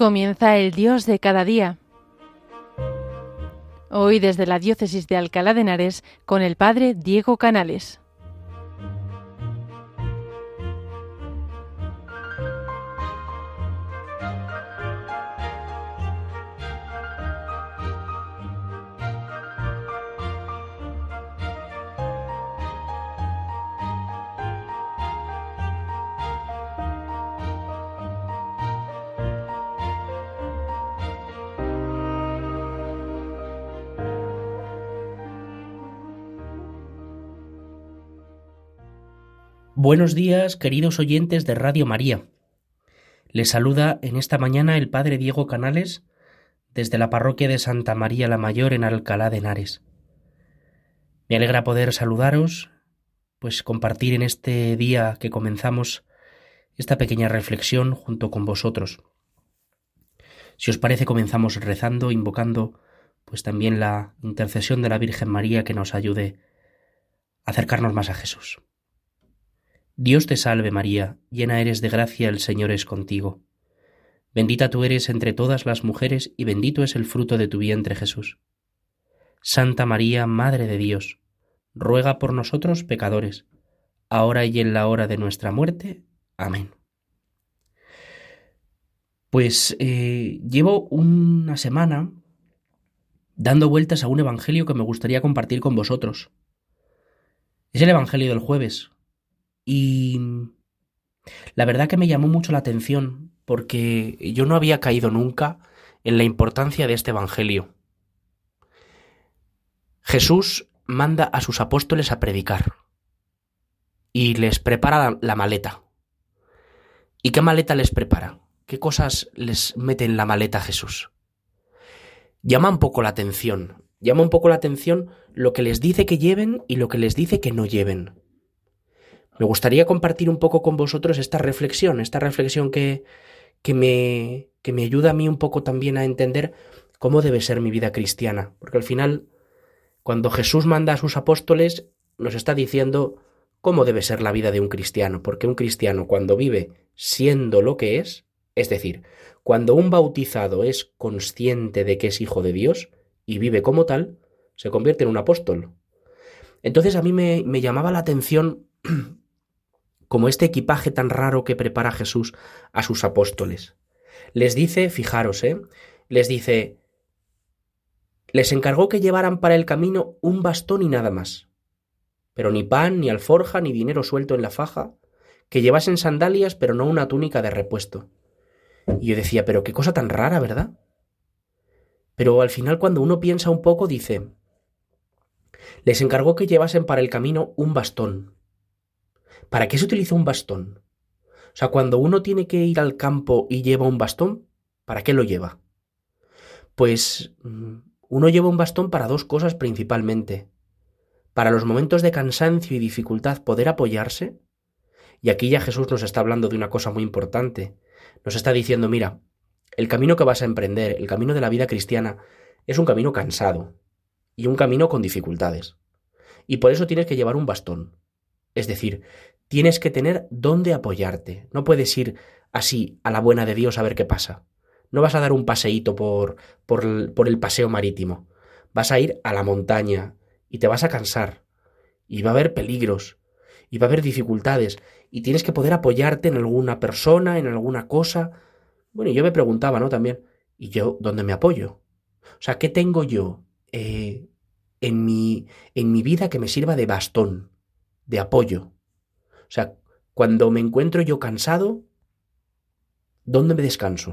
Comienza el Dios de cada día. Hoy desde la Diócesis de Alcalá de Henares con el Padre Diego Canales. Buenos días, queridos oyentes de Radio María. Les saluda en esta mañana el Padre Diego Canales desde la parroquia de Santa María la Mayor en Alcalá de Henares. Me alegra poder saludaros, pues compartir en este día que comenzamos esta pequeña reflexión junto con vosotros. Si os parece, comenzamos rezando, invocando pues también la intercesión de la Virgen María que nos ayude a acercarnos más a Jesús. Dios te salve María, llena eres de gracia, el Señor es contigo. Bendita tú eres entre todas las mujeres y bendito es el fruto de tu vientre Jesús. Santa María, Madre de Dios, ruega por nosotros pecadores, ahora y en la hora de nuestra muerte. Amén. Pues eh, llevo una semana dando vueltas a un evangelio que me gustaría compartir con vosotros. Es el evangelio del jueves, y la verdad que me llamó mucho la atención porque yo no había caído nunca en la importancia de este Evangelio. Jesús manda a sus apóstoles a predicar y les prepara la, maleta. ¿Y qué maleta les prepara? ¿Qué cosas les mete en la maleta Jesús? Llama un poco la atención, llama un poco la atención lo que les dice que lleven y lo que les dice que no lleven. Me gustaría compartir un poco con vosotros esta reflexión, esta reflexión que, que, me, que me ayuda a mí un poco también a entender cómo debe ser mi vida cristiana. Porque al final, cuando Jesús manda a sus apóstoles, nos está diciendo cómo debe ser la vida de un cristiano. Porque un cristiano cuando vive siendo lo que es, es decir, cuando un bautizado es consciente de que es hijo de Dios y vive como tal, se convierte en un apóstol. Entonces a mí me, me llamaba la atención como este equipaje tan raro que prepara Jesús a sus apóstoles. Les dice, fijaros, ¿eh? Les dice, les encargó que llevaran para el camino un bastón y nada más. Pero ni pan, ni alforja, ni dinero suelto en la faja, que llevasen sandalias, pero no una túnica de repuesto. Y yo decía, pero qué cosa tan rara, ¿verdad? Pero al final cuando uno piensa un poco dice, les encargó que llevasen para el camino un bastón, ¿Para qué se utiliza un bastón? O sea, cuando uno tiene que ir al campo y lleva un bastón, ¿para qué lo lleva? Pues mm, uno lleva un bastón para dos cosas principalmente. Para los momentos de cansancio y dificultad poder apoyarse. Y aquí ya Jesús nos está hablando de una cosa muy importante. Nos está diciendo, mira, el camino que vas a emprender, el camino de la vida cristiana, es un camino cansado y un camino con dificultades. Y por eso tienes que llevar un bastón. Es decir, Tienes que tener dónde apoyarte. No puedes ir así a la buena de Dios a ver qué pasa. No vas a dar un paseíto por, por, el, paseo marítimo. Vas a ir a la montaña y te vas a cansar. Y va a haber peligros. Y va a haber dificultades. Y tienes que poder apoyarte en alguna persona, en alguna cosa. Bueno, yo me preguntaba, ¿no? También, ¿y yo dónde me apoyo? O sea, ¿qué tengo yo eh, en, mi, en mi vida que me sirva de bastón, de apoyo? O sea, cuando me encuentro yo cansado, ¿dónde me descanso?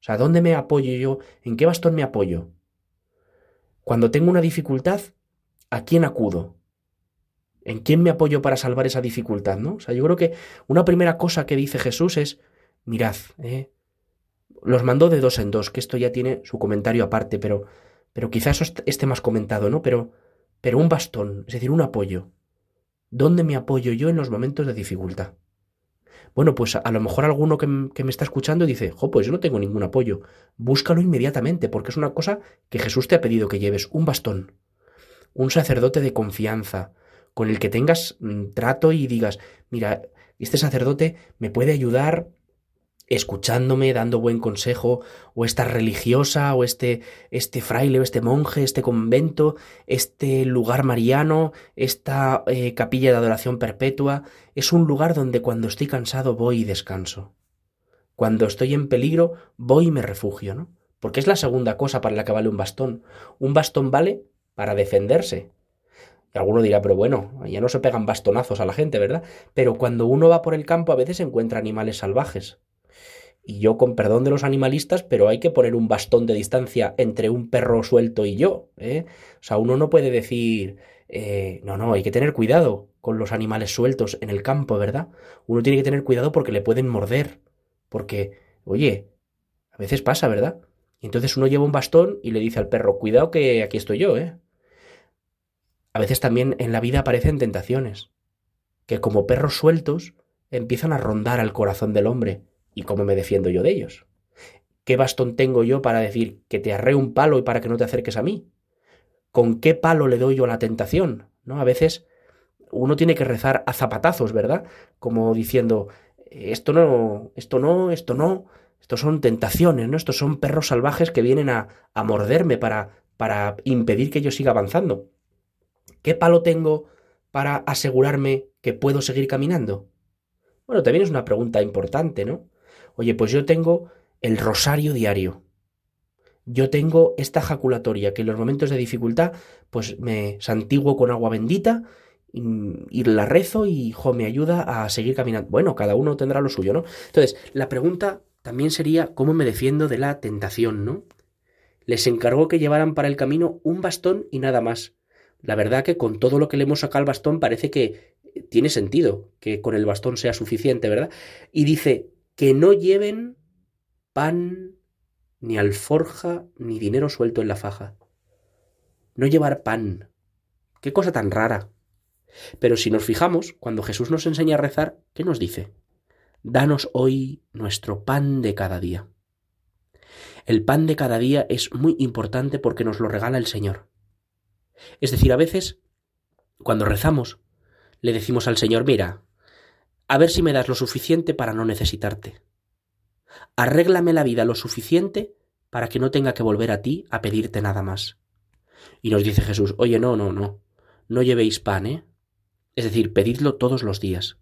O sea, ¿dónde me apoyo yo? ¿En qué bastón me apoyo? Cuando tengo una dificultad, ¿a quién acudo? ¿En quién me apoyo para salvar esa dificultad? ¿no? O sea, yo creo que una primera cosa que dice Jesús es, mirad, ¿eh? los mandó de dos en dos, que esto ya tiene su comentario aparte, pero, pero quizás esté más comentado, ¿no? Pero, pero un bastón, es decir, un apoyo. ¿Dónde me apoyo yo en los momentos de dificultad? Bueno, pues a, lo mejor alguno que, me está escuchando dice, jo, pues yo no tengo ningún apoyo. Búscalo inmediatamente, porque es una cosa que Jesús te ha pedido que lleves, un bastón, un sacerdote de confianza, con el que tengas mm, trato y digas, mira, este sacerdote me puede ayudar escuchándome, dando buen consejo, o esta religiosa, o este, este fraile, o este monje, este convento, este lugar mariano, esta eh, capilla de adoración perpetua, es un lugar donde cuando estoy cansado voy y descanso. Cuando estoy en peligro voy y me refugio, ¿no? Porque es la segunda cosa para la que vale un bastón. Un bastón vale para defenderse. Alguno dirá, pero bueno, ya no se pegan bastonazos a la gente, ¿verdad? Pero cuando uno va por el campo a veces encuentra animales salvajes y yo con perdón de los animalistas, pero hay que poner un bastón de distancia entre un perro suelto y yo. ¿eh? O sea, uno no puede decir, eh, no, no, hay que tener cuidado con los animales sueltos en el campo, ¿verdad? Uno tiene que tener cuidado porque le pueden morder, porque, oye, a veces pasa, ¿verdad? Y entonces uno lleva un bastón y le dice al perro, cuidado que aquí estoy yo, ¿eh? A veces también en la vida aparecen tentaciones, que como perros sueltos empiezan a rondar al corazón del hombre ¿Y cómo me defiendo yo de ellos? ¿Qué bastón tengo yo para decir que te arré un palo y para que no te acerques a mí? ¿Con qué palo le doy yo a la tentación? ¿No? A veces uno tiene que rezar a zapatazos, ¿verdad? Como diciendo, esto no, esto no, esto no, estos son tentaciones, ¿no? Estos son perros salvajes que vienen a, a morderme para, para impedir que yo siga avanzando. ¿Qué palo tengo para asegurarme que puedo seguir caminando? Bueno, también es una pregunta importante, ¿no? Oye, pues yo tengo el rosario diario. Yo tengo esta jaculatoria que en los momentos de dificultad, pues me santiguo con agua bendita y, la rezo y jo, me ayuda a seguir caminando. Bueno, cada uno tendrá lo suyo, ¿no? Entonces, la pregunta también sería cómo me defiendo de la tentación, ¿no? Les encargó que llevaran para el camino un bastón y nada más. La verdad que con todo lo que le hemos sacado al bastón parece que tiene sentido que con el bastón sea suficiente, ¿verdad? Y dice, que no lleven pan, ni alforja, ni dinero suelto en la faja. No llevar pan. Qué cosa tan rara. Pero si nos fijamos, cuando Jesús nos enseña a rezar, ¿qué nos dice? Danos hoy nuestro pan de cada día. El pan de cada día es muy importante porque nos lo regala el Señor. Es decir, a veces, cuando rezamos, le decimos al Señor, mira, a ver si me das lo suficiente para no necesitarte. Arréglame la vida lo suficiente para que no tenga que volver a ti a pedirte nada más. Y nos dice Jesús, oye, no, no, no, no llevéis pan, ¿eh? Es decir, pedidlo todos los días.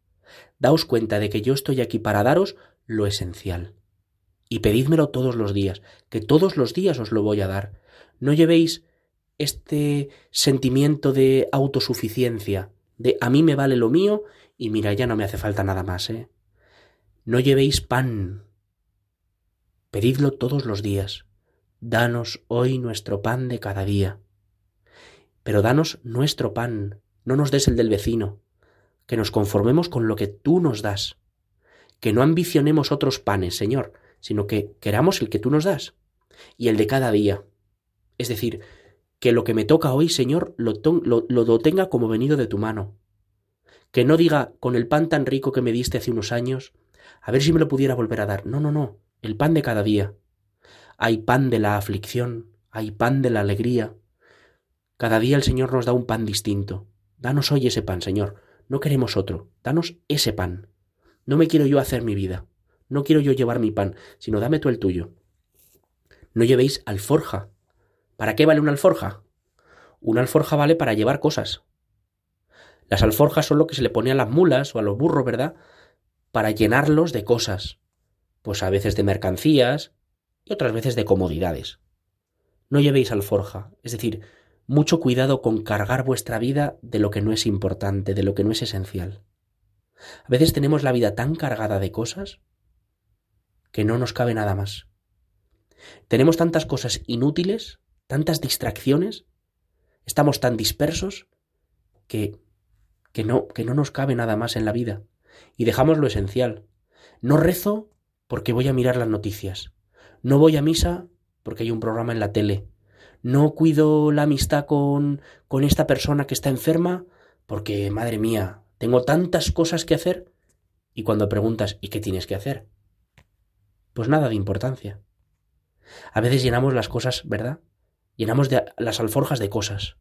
Daos cuenta de que yo estoy aquí para daros lo esencial. Y pedídmelo todos los días, que todos los días os lo voy a dar. No llevéis este sentimiento de autosuficiencia, de a mí me vale lo mío y mira, ya no me hace falta nada más, ¿eh? No llevéis pan. Pedidlo todos los días. Danos hoy nuestro pan de cada día. Pero danos nuestro pan, no nos des el del vecino, que nos conformemos con lo que tú nos das, que no ambicionemos otros panes, Señor, sino que queramos el que tú nos das, y el de cada día. Es decir, que lo que me toca hoy, Señor, lo, lo, tenga como venido de tu mano. Que no diga, con el pan tan rico que me diste hace unos años, a ver si me lo pudiera volver a dar. No, no, no, el pan de cada día. Hay pan de la aflicción, hay pan de la alegría. Cada día el Señor nos da un pan distinto. Danos hoy ese pan, Señor. No queremos otro. Danos ese pan. No me quiero yo hacer mi vida. No quiero yo llevar mi pan, sino dame tú el tuyo. No llevéis alforja, ¿Para qué vale una alforja? Una alforja vale para llevar cosas. Las alforjas son lo que se le pone a las mulas o a los burros, ¿verdad? Para llenarlos de cosas. Pues a veces de mercancías y otras veces de comodidades. No llevéis alforja, es decir, mucho cuidado con cargar vuestra vida de lo que no es importante, de lo que no es esencial. A veces tenemos la vida tan cargada de cosas que no nos cabe nada más. Tenemos tantas cosas inútiles tantas distracciones, estamos tan dispersos que, que, no, que no nos cabe nada más en la vida y dejamos lo esencial. No rezo porque voy a mirar las noticias. No voy a misa porque hay un programa en la tele. No cuido la amistad con, con esta persona que está enferma porque, madre mía, tengo tantas cosas que hacer. Y cuando preguntas, ¿y qué tienes que hacer? Pues nada de importancia. A veces llenamos las cosas, ¿verdad? Llenamos las alforjas de cosas.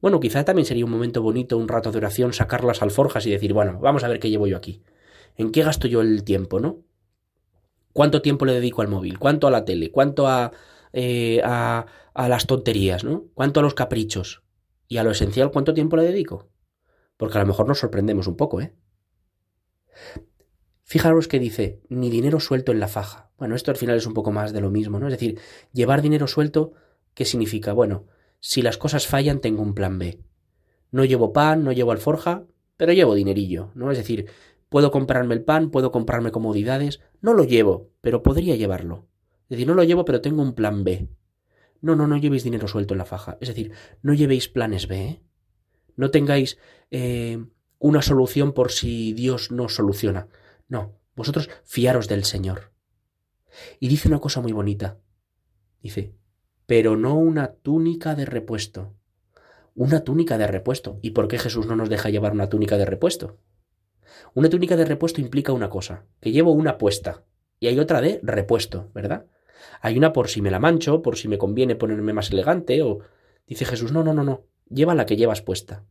Bueno, quizá también sería un momento bonito, un rato de oración, sacar las alforjas y decir, bueno, vamos a ver qué llevo yo aquí. ¿En qué gasto yo el tiempo, no? ¿Cuánto tiempo le dedico al móvil? ¿Cuánto a la tele? ¿Cuánto a, eh, a, a las tonterías? ¿no? ¿Cuánto a los caprichos? Y a lo esencial, ¿cuánto tiempo le dedico? Porque a lo mejor nos sorprendemos un poco, ¿eh? Fijaros que dice, ni dinero suelto en la faja. Bueno, esto al final es un poco más de lo mismo, ¿no? Es decir, llevar dinero suelto, ¿qué significa? Bueno, si las cosas fallan, tengo un plan B. No llevo pan, no llevo alforja, pero llevo dinerillo, ¿no? Es decir, puedo comprarme el pan, puedo comprarme comodidades, no lo llevo, pero podría llevarlo. Es decir, no lo llevo, pero tengo un plan B. No, no, no llevéis dinero suelto en la faja. Es decir, no llevéis planes B, ¿eh? No tengáis eh, una solución por si Dios no soluciona. No, vosotros fiaros del Señor. Y dice una cosa muy bonita. Dice, pero no una túnica de repuesto. Una túnica de repuesto. ¿Y por qué Jesús no nos deja llevar una túnica de repuesto? Una túnica de repuesto implica una cosa, que llevo una puesta y hay otra de repuesto, ¿verdad? Hay una por si me la mancho, por si me conviene ponerme más elegante o... Dice Jesús, no, no, no, no, lleva la que llevas puesta.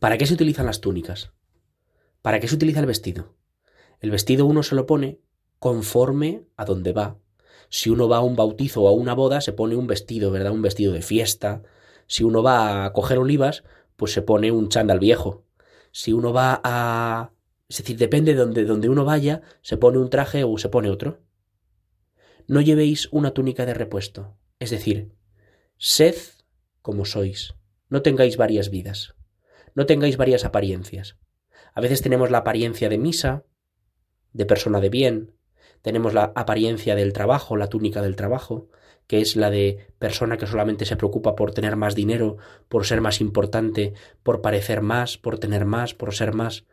¿Para qué se utilizan las túnicas? ¿Para qué se utiliza el vestido? El vestido uno se lo pone conforme a donde va. Si uno va a un bautizo o a una boda, se pone un vestido, ¿verdad? Un vestido de fiesta. Si uno va a coger olivas, pues se pone un chándal viejo. Si uno va a... Es decir, depende de donde, donde uno vaya, se pone un traje o se pone otro. No llevéis una túnica de repuesto. Es decir, sed como sois. No tengáis varias vidas. No tengáis varias apariencias. A veces tenemos la apariencia de misa, de persona de bien, tenemos la apariencia del trabajo, la túnica del trabajo, que es la de persona que solamente se preocupa por tener más dinero, por ser más importante, por parecer más, por tener más, por ser más.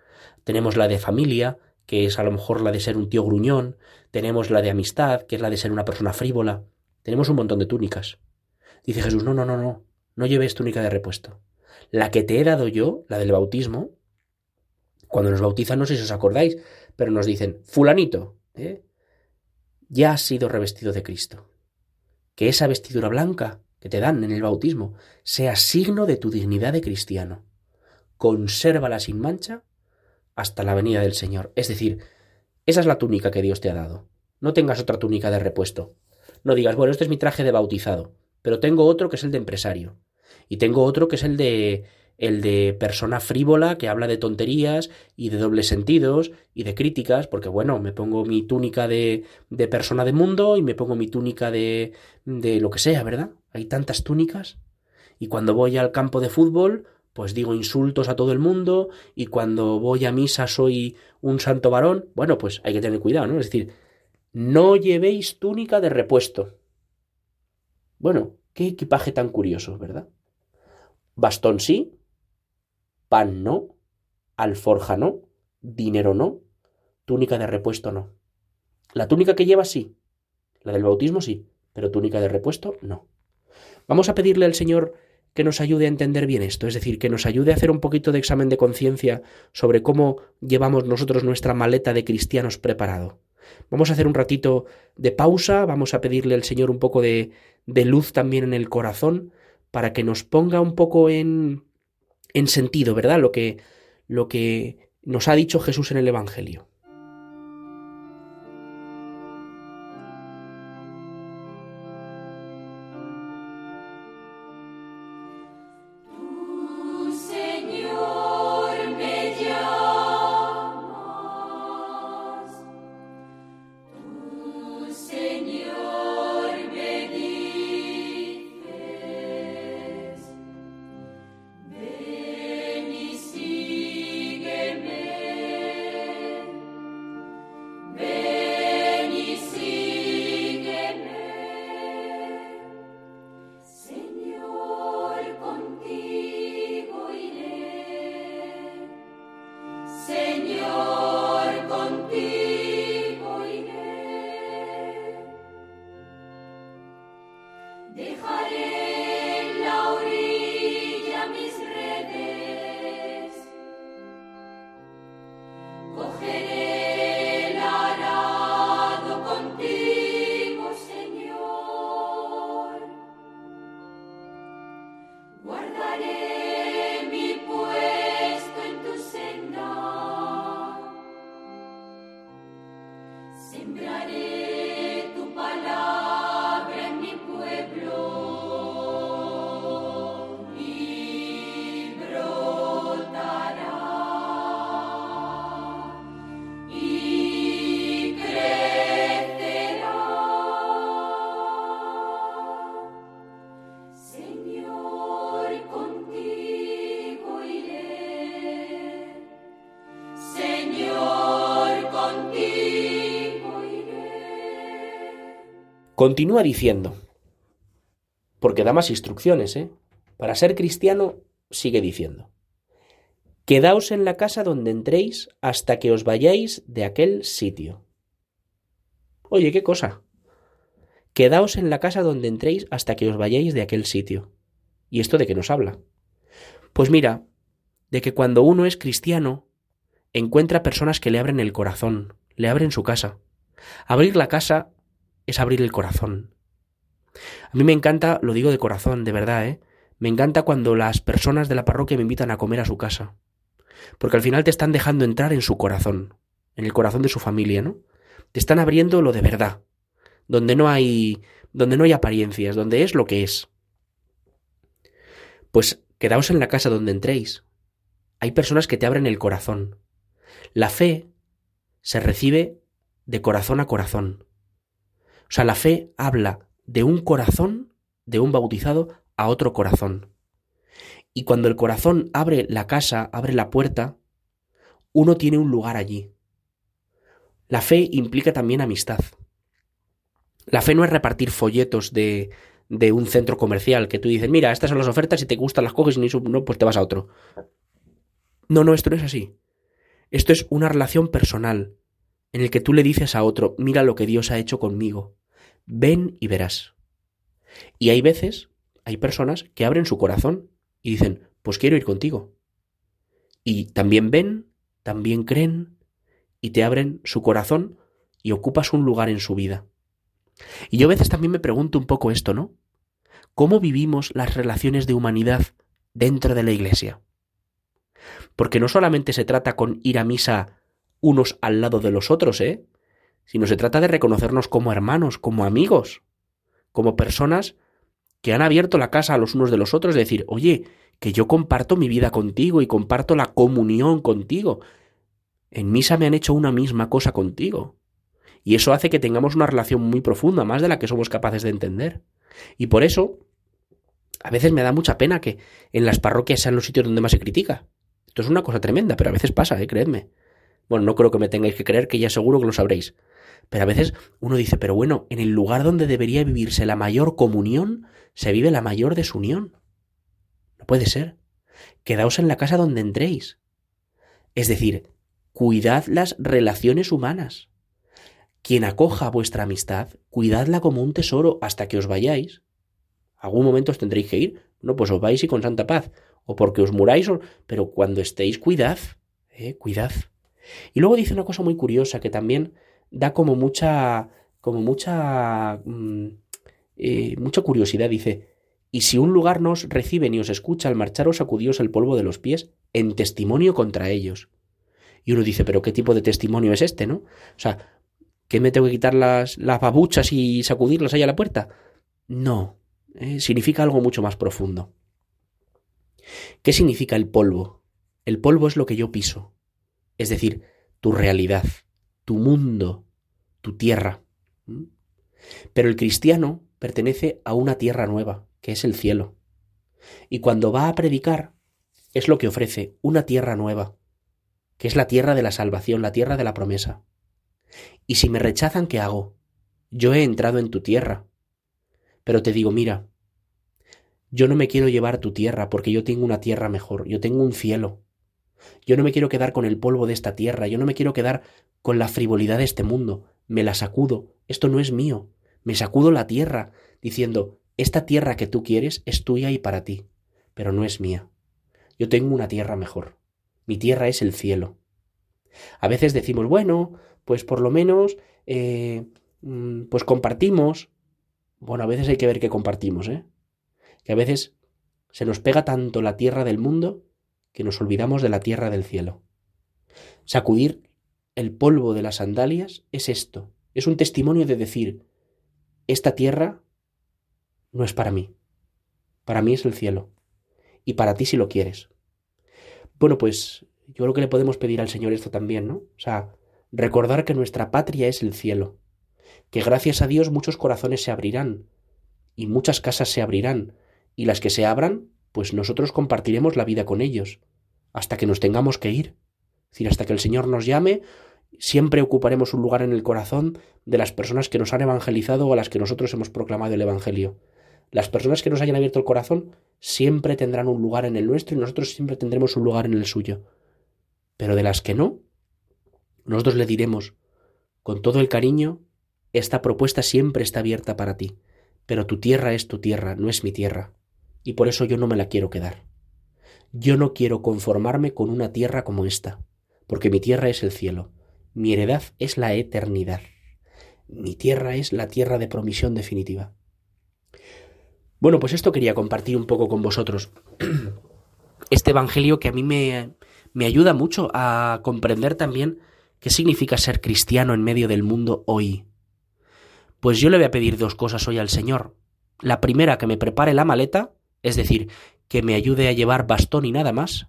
Tenemos la de familia, que es a lo mejor la de ser un tío gruñón, tenemos la de amistad, que es la de ser una persona frívola. Tenemos un montón de túnicas. Dice Jesús, no, no, no, no, no lleves túnica de repuesto. La que te he dado yo, la del bautismo, cuando nos bautizan, no sé si os acordáis, pero nos dicen, fulanito, ¿eh? Ya has sido revestido de Cristo. Que esa vestidura blanca que te dan en el bautismo sea signo de tu dignidad de cristiano. Consérvala sin mancha hasta la venida del Señor. Es decir, esa es la túnica que Dios te ha dado. No tengas otra túnica de repuesto. No digas, bueno, este es mi traje de bautizado, pero tengo otro que es el de empresario. Y tengo otro que es el de el de persona frívola que habla de tonterías y de dobles sentidos y de críticas, porque bueno, me pongo mi túnica de, de persona de mundo y me pongo mi túnica de, de lo que sea, ¿verdad? Hay tantas túnicas. Y cuando voy al campo de fútbol, pues digo insultos a todo el mundo y cuando voy a misa soy un santo varón. Bueno, pues hay que tener cuidado, ¿no? Es decir, no llevéis túnica de repuesto. Bueno, qué equipaje tan curioso, ¿verdad? Bastón sí, pan no, alforja no, dinero no, túnica de repuesto no. La túnica que lleva sí, la del bautismo sí, pero túnica de repuesto no. Vamos a pedirle al Señor que nos ayude a entender bien esto, es decir, que nos ayude a hacer un poquito de examen de conciencia sobre cómo llevamos nosotros nuestra maleta de cristianos preparado. Vamos a hacer un ratito de pausa, vamos a pedirle al Señor un poco de, de luz también en el corazón para que nos ponga un poco en, en sentido, ¿verdad? Lo que, lo que nos ha dicho Jesús en el Evangelio. 得哈里。Continúa diciendo, porque da más instrucciones, ¿eh? Para ser cristiano, sigue diciendo, quedaos en la casa donde entréis hasta que os vayáis de aquel sitio. Oye, qué cosa. Quedaos en la casa donde entréis hasta que os vayáis de aquel sitio. ¿Y esto de qué nos habla? Pues mira, de que cuando uno es cristiano, encuentra personas que le abren el corazón, le abren su casa. Abrir la casa es abrir el corazón. A mí me encanta, lo digo de corazón, de verdad, ¿eh? Me encanta cuando las personas de la parroquia me invitan a comer a su casa. Porque al final te están dejando entrar en su corazón, en el corazón de su familia, ¿no? Te están abriendo lo de verdad, donde no hay donde no hay apariencias, donde es lo que es. Pues quedaos en la casa donde entréis. Hay personas que te abren el corazón. La fe se recibe de corazón a corazón. O sea, la fe habla de un corazón, de un bautizado, a otro corazón. Y cuando el corazón abre la casa, abre la puerta, uno tiene un lugar allí. La fe implica también amistad. La fe no es repartir folletos de, de un centro comercial que tú dices, mira, estas son las ofertas, si te gustan las coges y no, pues te vas a otro. No, no, esto no es así. Esto es una relación personal en el que tú le dices a otro, mira lo que Dios ha hecho conmigo ven y verás. Y hay veces, hay personas que abren su corazón y dicen, pues quiero ir contigo. Y también ven, también creen y te abren su corazón y ocupas un lugar en su vida. Y yo a veces también me pregunto un poco esto, ¿no? ¿Cómo vivimos las relaciones de humanidad dentro de la Iglesia? Porque no solamente se trata con ir a misa unos al lado de los otros, ¿eh? Sino se trata de reconocernos como hermanos, como amigos, como personas que han abierto la casa a los unos de los otros, decir, oye, que yo comparto mi vida contigo y comparto la comunión contigo. En misa me han hecho una misma cosa contigo. Y eso hace que tengamos una relación muy profunda, más de la que somos capaces de entender. Y por eso, a veces me da mucha pena que en las parroquias sean los sitios donde más se critica. Esto es una cosa tremenda, pero a veces pasa, ¿eh? creedme. Bueno, no creo que me tengáis que creer, que ya seguro que lo sabréis. Pero a veces uno dice, pero bueno, en el lugar donde debería vivirse la mayor comunión, se vive la mayor desunión. No puede ser. Quedaos en la casa donde entréis. Es decir, cuidad las relaciones humanas. Quien acoja vuestra amistad, cuidadla como un tesoro hasta que os vayáis. Algún momento os tendréis que ir. No, pues os vais y con santa paz. O porque os muráis, pero cuando estéis, cuidad. ¿eh? Cuidad. Y luego dice una cosa muy curiosa que también da como mucha, como mucha, mm, eh, mucha curiosidad. Dice, y si un lugar no os recibe ni os escucha, al marcharos sacudíos el polvo de los pies en testimonio contra ellos. Y uno dice, pero ¿qué tipo de testimonio es este, no? O sea, ¿qué me tengo que quitar las, las babuchas y sacudirlas ahí a la puerta? No, eh, significa algo mucho más profundo. ¿Qué significa el polvo? El polvo es lo que yo piso, es decir, tu realidad, tu mundo, tu tierra. Pero el cristiano pertenece a una tierra nueva, que es el cielo. Y cuando va a predicar, es lo que ofrece, una tierra nueva, que es la tierra de la salvación, la tierra de la promesa. Y si me rechazan, ¿qué hago? Yo he entrado en tu tierra. Pero te digo, mira, yo no me quiero llevar tu tierra porque yo tengo una tierra mejor, yo tengo un cielo. Yo no me quiero quedar con el polvo de esta tierra, yo no me quiero quedar con la frivolidad de este mundo, me la sacudo, esto no es mío, me sacudo la tierra, diciendo, esta tierra que tú quieres es tuya y para ti, pero no es mía. Yo tengo una tierra mejor, mi tierra es el cielo. A veces decimos, bueno, pues por lo menos, eh, mm, pues compartimos. Bueno, a veces hay que ver qué compartimos, ¿eh? Que a veces se nos pega tanto la tierra del mundo que nos olvidamos de la tierra del cielo. Sacudir el polvo de las sandalias es esto, Es un testimonio de decir, esta tierra no es para mí. Para mí es el cielo. Y para ti si lo quieres. Bueno, pues yo creo que le podemos pedir al Señor esto también, ¿no? O sea, recordar que nuestra patria es el cielo. Que gracias a Dios muchos corazones se abrirán. Y muchas casas se abrirán. Y las que se abran, pues nosotros compartiremos la vida con ellos. Hasta que nos tengamos que ir. Es decir, hasta que el Señor nos llame Siempre ocuparemos un lugar en el corazón de las personas que nos han evangelizado o a las que nosotros hemos proclamado el Evangelio. Las personas que nos hayan abierto el corazón siempre tendrán un lugar en el nuestro y nosotros siempre tendremos un lugar en el suyo. Pero de las que no, nosotros le diremos, con todo el cariño, esta propuesta siempre está abierta para ti, pero tu tierra es tu tierra, no es mi tierra, y por eso yo no me la quiero quedar. Yo no quiero conformarme con una tierra como esta, porque mi tierra es el cielo, mi heredad es la eternidad. Mi tierra es la tierra de promisión definitiva. Bueno, pues esto quería compartir un poco con vosotros. Este Evangelio que a mí me, me ayuda mucho a comprender también qué significa ser cristiano en medio del mundo hoy. Pues yo le voy a pedir dos cosas hoy al Señor. La primera, que me prepare la maleta, es decir, que me ayude a llevar bastón y nada más,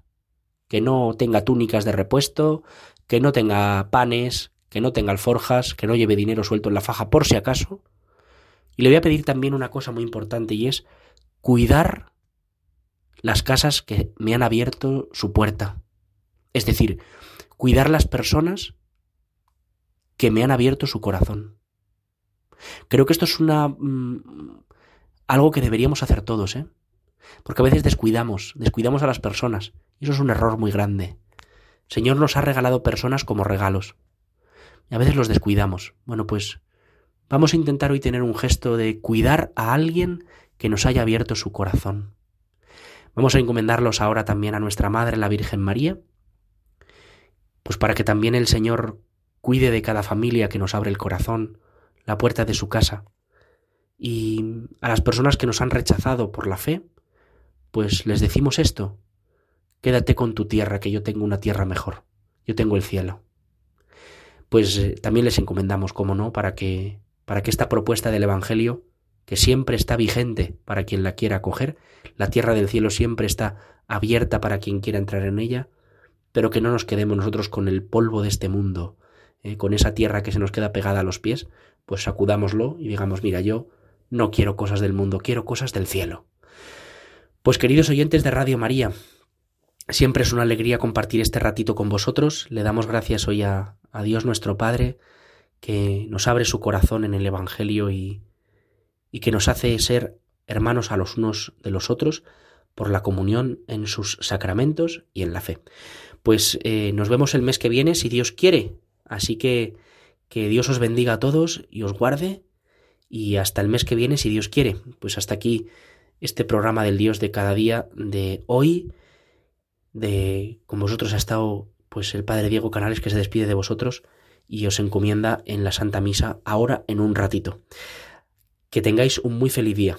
que no tenga túnicas de repuesto, que no tenga panes, que no tenga alforjas, que no lleve dinero suelto en la faja por si acaso. Y le voy a pedir también una cosa muy importante y es cuidar las casas que me han abierto su puerta. Es decir, cuidar las personas que me han abierto su corazón. Creo que esto es una mm, algo que deberíamos hacer todos, ¿eh? Porque a veces descuidamos, descuidamos a las personas, y eso es un error muy grande. Señor nos ha regalado personas como regalos. Y a veces los descuidamos. Bueno, pues vamos a intentar hoy tener un gesto de cuidar a alguien que nos haya abierto su corazón. Vamos a encomendarlos ahora también a nuestra Madre, la Virgen María, pues para que también el Señor cuide de cada familia que nos abre el corazón, la puerta de su casa. Y a las personas que nos han rechazado por la fe, pues les decimos esto, quédate con tu tierra, que yo tengo una tierra mejor, yo tengo el cielo. Pues eh, también les encomendamos, como no, para que, para que esta propuesta del Evangelio, que siempre está vigente para quien la quiera acoger, la tierra del cielo siempre está abierta para quien quiera entrar en ella, pero que no nos quedemos nosotros con el polvo de este mundo, eh, con esa tierra que se nos queda pegada a los pies, pues sacudámoslo y digamos, mira, yo no quiero cosas del mundo, quiero cosas del cielo. Pues queridos oyentes de Radio María, Siempre es una alegría compartir este ratito con vosotros. Le damos gracias hoy a, Dios nuestro Padre, que nos abre su corazón en el Evangelio y, y que nos hace ser hermanos a los unos de los otros por la comunión en sus sacramentos y en la fe. Pues eh, nos vemos el mes que viene, si Dios quiere. Así que que Dios os bendiga a todos y os guarde. Y hasta el mes que viene, si Dios quiere. Pues hasta aquí este programa del Dios de cada día de hoy de con vosotros ha estado pues el padre Diego Canales que se despide de vosotros y os encomienda en la Santa Misa ahora en un ratito. Que tengáis un muy feliz día.